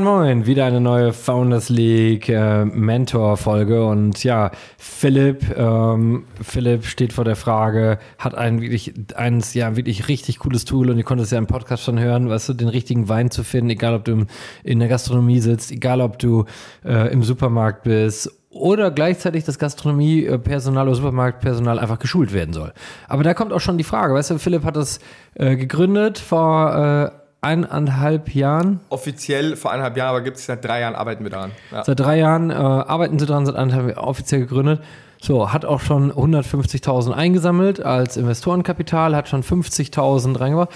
moin, moin. Wieder eine neue Founders League äh, Mentor-Folge. Und ja, Philipp, ähm, Philipp steht vor der Frage, hat ein wirklich, eines, ja, wirklich richtig cooles Tool und ihr konntet es ja im Podcast schon hören, weißt du, den richtigen Wein zu finden, egal ob du in der Gastronomie sitzt, egal ob du äh, im Supermarkt bist oder gleichzeitig das Gastronomiepersonal oder Supermarktpersonal einfach geschult werden soll. Aber da kommt auch schon die Frage, weißt du, Philipp hat das äh, gegründet vor äh, eineinhalb Jahren. Offiziell vor eineinhalb Jahren, aber gibt es seit drei Jahren arbeiten wir daran. Ja. Seit drei Jahren äh, arbeiten sie daran, seit eineinhalb Jahren offiziell gegründet. So, hat auch schon 150.000 eingesammelt als Investorenkapital, hat schon 50.000 reingebracht.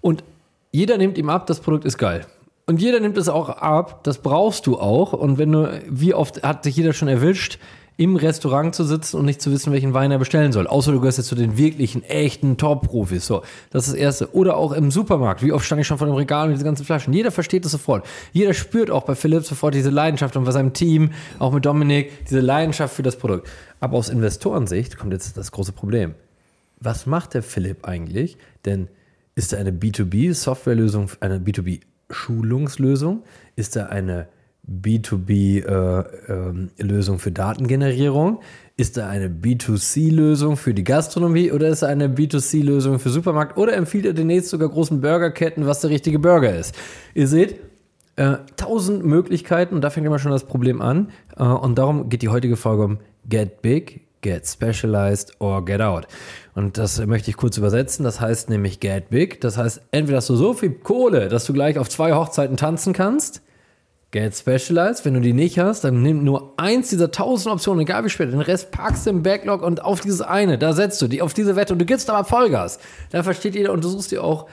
Und jeder nimmt ihm ab, das Produkt ist geil. Und jeder nimmt es auch ab, das brauchst du auch. Und wenn du, wie oft hat sich jeder schon erwischt, im Restaurant zu sitzen und nicht zu wissen, welchen Wein er bestellen soll. Außer du gehörst jetzt zu den wirklichen, echten Top-Profis. So, das ist das Erste. Oder auch im Supermarkt. Wie oft stand ich schon vor dem Regal mit diesen ganzen Flaschen? Jeder versteht das sofort. Jeder spürt auch bei Philipp sofort diese Leidenschaft und bei seinem Team, auch mit Dominik, diese Leidenschaft für das Produkt. Aber aus Investorensicht kommt jetzt das große Problem. Was macht der Philipp eigentlich? Denn ist er eine B2B-Softwarelösung, eine B2B-Schulungslösung? Ist er eine B2B-Lösung äh, äh, für Datengenerierung? Ist da eine B2C-Lösung für die Gastronomie oder ist da eine B2C-Lösung für Supermarkt? Oder empfiehlt er demnächst sogar großen Burgerketten, was der richtige Burger ist? Ihr seht, äh, tausend Möglichkeiten und da fängt immer schon das Problem an. Äh, und darum geht die heutige Folge um Get Big, Get Specialized or Get Out. Und das möchte ich kurz übersetzen. Das heißt nämlich Get Big. Das heißt, entweder hast du so viel Kohle, dass du gleich auf zwei Hochzeiten tanzen kannst Get Specialized, wenn du die nicht hast, dann nimm nur eins dieser tausend Optionen, egal wie spät, den Rest packst du im Backlog und auf dieses eine, da setzt du die, auf diese Wette und du gibst aber Vollgas. Da versteht jeder und du suchst dir auch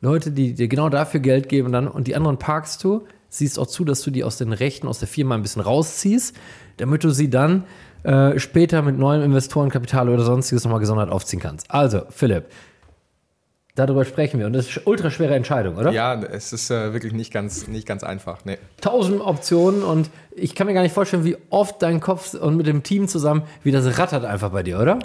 Leute, die dir genau dafür Geld geben dann und die anderen parkst du, siehst auch zu, dass du die aus den Rechten, aus der Firma ein bisschen rausziehst, damit du sie dann äh, später mit neuem Investorenkapital oder sonstiges nochmal gesondert aufziehen kannst. Also, Philipp, Darüber sprechen wir. Und das ist eine ultra schwere Entscheidung, oder? Ja, es ist äh, wirklich nicht ganz, nicht ganz einfach. Nee. Tausend Optionen und ich kann mir gar nicht vorstellen, wie oft dein Kopf und mit dem Team zusammen, wie das rattert einfach bei dir, oder?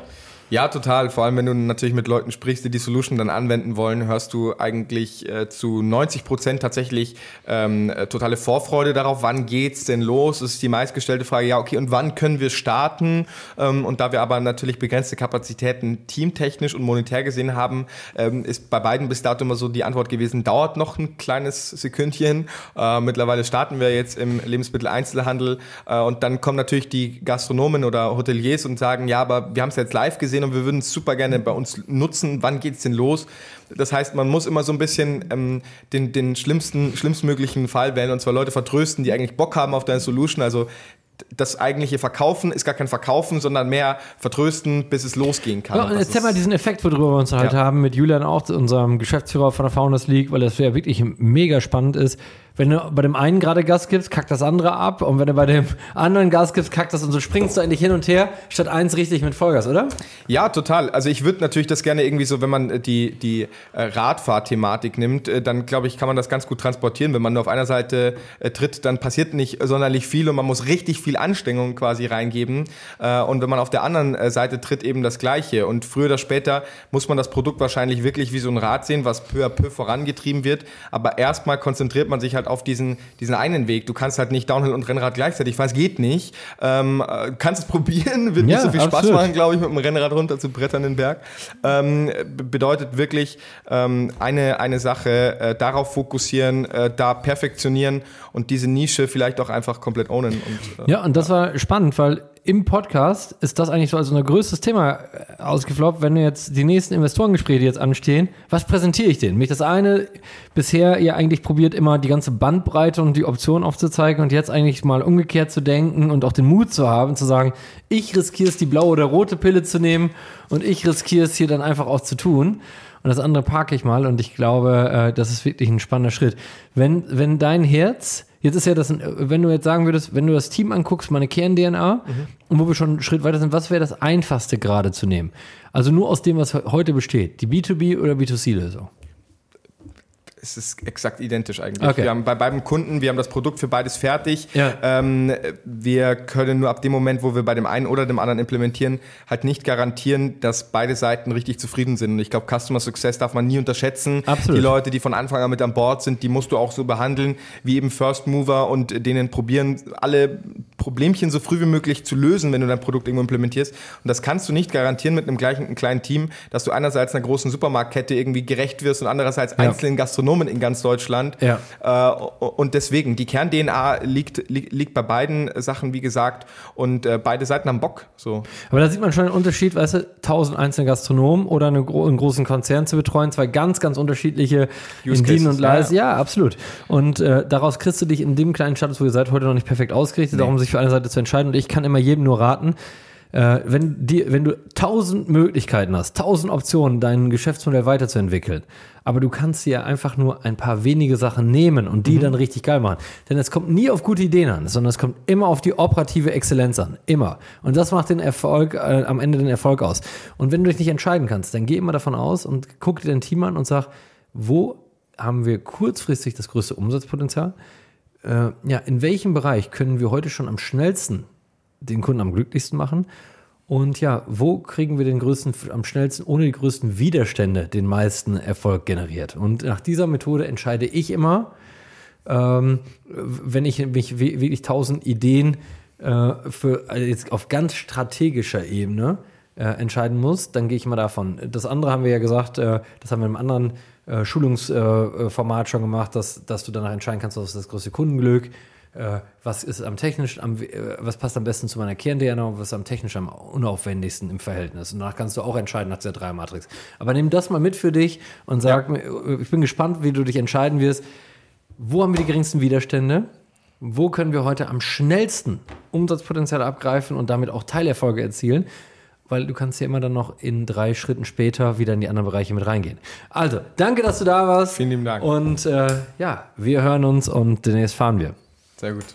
Ja, total. Vor allem, wenn du natürlich mit Leuten sprichst, die die Solution dann anwenden wollen, hörst du eigentlich äh, zu 90 Prozent tatsächlich ähm, äh, totale Vorfreude darauf, wann geht's denn los? Das ist die meistgestellte Frage, ja, okay, und wann können wir starten? Ähm, und da wir aber natürlich begrenzte Kapazitäten teamtechnisch und monetär gesehen haben, ähm, ist bei beiden bis dato immer so die Antwort gewesen, dauert noch ein kleines Sekündchen. Äh, mittlerweile starten wir jetzt im Lebensmitteleinzelhandel äh, und dann kommen natürlich die Gastronomen oder Hoteliers und sagen, ja, aber wir haben es jetzt live gesehen, gesehen und wir würden es super gerne bei uns nutzen. Wann geht es denn los? Das heißt, man muss immer so ein bisschen ähm, den, den schlimmsten, schlimmstmöglichen Fall wählen und zwar Leute vertrösten, die eigentlich Bock haben auf deine Solution. Also das eigentliche Verkaufen ist gar kein Verkaufen, sondern mehr vertrösten, bis es losgehen kann. Ja, und erzähl mal diesen Effekt, worüber wir uns halt ja. haben, mit Julian auch, unserem Geschäftsführer von der Founders League, weil das ja wirklich mega spannend ist wenn du bei dem einen gerade Gas gibst, kackt das andere ab. Und wenn du bei dem anderen Gas gibst, kackt das und so springst du eigentlich hin und her, statt eins richtig mit Vollgas, oder? Ja, total. Also ich würde natürlich das gerne irgendwie so, wenn man äh, die, die äh, Radfahrthematik nimmt, äh, dann glaube ich, kann man das ganz gut transportieren. Wenn man nur auf einer Seite tritt, dann passiert nicht sonderlich viel und man muss richtig viel Anstrengung quasi reingeben. Und wenn man auf der anderen Seite tritt, eben das Gleiche. Und früher oder später muss man das Produkt wahrscheinlich wirklich wie so ein Rad sehen, was peu à peu vorangetrieben wird. Aber erstmal konzentriert man sich halt auf diesen, diesen einen Weg. Du kannst halt nicht Downhill und Rennrad gleichzeitig, weil es geht nicht. Ähm, äh, kannst es probieren, wird ja, nicht so viel absolut. Spaß machen, glaube ich, mit dem Rennrad runter zu brettern den Berg. Ähm, bedeutet wirklich ähm, eine, eine Sache, äh, darauf fokussieren, äh, da perfektionieren und diese Nische vielleicht auch einfach komplett ownen. Und, äh, ja, und das war spannend, weil im Podcast ist das eigentlich so als unser größtes Thema äh, ausgefloppt, wenn jetzt die nächsten Investorengespräche jetzt anstehen. Was präsentiere ich denen? Mich das eine bisher ja eigentlich probiert immer die ganze Bandbreite und die Optionen aufzuzeigen und jetzt eigentlich mal umgekehrt zu denken und auch den Mut zu haben, zu sagen, ich riskiere es, die blaue oder rote Pille zu nehmen und ich riskiere es hier dann einfach auch zu tun. Und das andere parke ich mal und ich glaube, äh, das ist wirklich ein spannender Schritt. Wenn, wenn dein Herz Jetzt ist ja das, wenn du jetzt sagen würdest, wenn du das Team anguckst, meine Kern-DNA, mhm. und wo wir schon einen Schritt weiter sind, was wäre das Einfachste gerade zu nehmen? Also nur aus dem, was heute besteht, die B2B oder B2C-Lösung? Es ist exakt identisch eigentlich. Okay. Wir haben bei beiden Kunden, wir haben das Produkt für beides fertig. Ja. Ähm, wir können nur ab dem Moment, wo wir bei dem einen oder dem anderen implementieren, halt nicht garantieren, dass beide Seiten richtig zufrieden sind. Und ich glaube, Customer Success darf man nie unterschätzen. Absolut. Die Leute, die von Anfang an mit an Bord sind, die musst du auch so behandeln wie eben First Mover und denen probieren, alle Problemchen so früh wie möglich zu lösen, wenn du dein Produkt irgendwo implementierst. Und das kannst du nicht garantieren mit einem gleichen einem kleinen Team, dass du einerseits einer großen Supermarktkette irgendwie gerecht wirst und andererseits einzelnen Gastronomen in ganz Deutschland. Ja. Äh, und deswegen, die Kern-DNA liegt, liegt, liegt bei beiden Sachen, wie gesagt, und äh, beide Seiten haben Bock. So. Aber da sieht man schon einen Unterschied, weißt du, tausend einzelne Gastronomen oder eine, einen großen Konzern zu betreuen, zwei ganz, ganz unterschiedliche Use in Dienen Cases, und Leis. ja, Ja, absolut. Und äh, daraus kriegst du dich in dem kleinen Status, wo ihr seid, heute noch nicht perfekt ausgerichtet, darum sich für eine Seite zu entscheiden. Und ich kann immer jedem nur raten, äh, wenn, die, wenn du tausend Möglichkeiten hast, tausend Optionen, dein Geschäftsmodell weiterzuentwickeln, aber du kannst dir einfach nur ein paar wenige Sachen nehmen und die dann richtig geil machen. Denn es kommt nie auf gute Ideen an, sondern es kommt immer auf die operative Exzellenz an. Immer. Und das macht den Erfolg, äh, am Ende den Erfolg aus. Und wenn du dich nicht entscheiden kannst, dann geh immer davon aus und guck dir dein Team an und sag, wo haben wir kurzfristig das größte Umsatzpotenzial? Äh, ja, in welchem Bereich können wir heute schon am schnellsten den Kunden am glücklichsten machen? Und ja, wo kriegen wir den größten, am schnellsten, ohne die größten Widerstände, den meisten Erfolg generiert? Und nach dieser Methode entscheide ich immer, ähm, wenn ich mich wirklich tausend Ideen äh, für also jetzt auf ganz strategischer Ebene äh, entscheiden muss, dann gehe ich mal davon. Das andere haben wir ja gesagt, äh, das haben wir im anderen äh, Schulungsformat Format schon gemacht, dass, dass du danach entscheiden kannst, was ist das größte Kundenglück, was ist am technisch, am, äh, was passt am besten zu meiner Kern-DNA und was ist am technisch am unaufwendigsten im Verhältnis. Und danach kannst du auch entscheiden nach der Drei-Matrix. Aber nimm das mal mit für dich und sag mir, äh, ich bin gespannt, wie du dich entscheiden wirst. Wo haben wir die geringsten Widerstände? Wo können wir heute am schnellsten Umsatzpotenzial abgreifen und damit auch Teilerfolge erzielen? Weil du kannst ja immer dann noch in drei Schritten später wieder in die anderen Bereiche mit reingehen. Also, danke, dass du da warst. Vielen lieben Dank. Und äh, ja, wir hören uns und demnächst fahren wir. Sehr gut.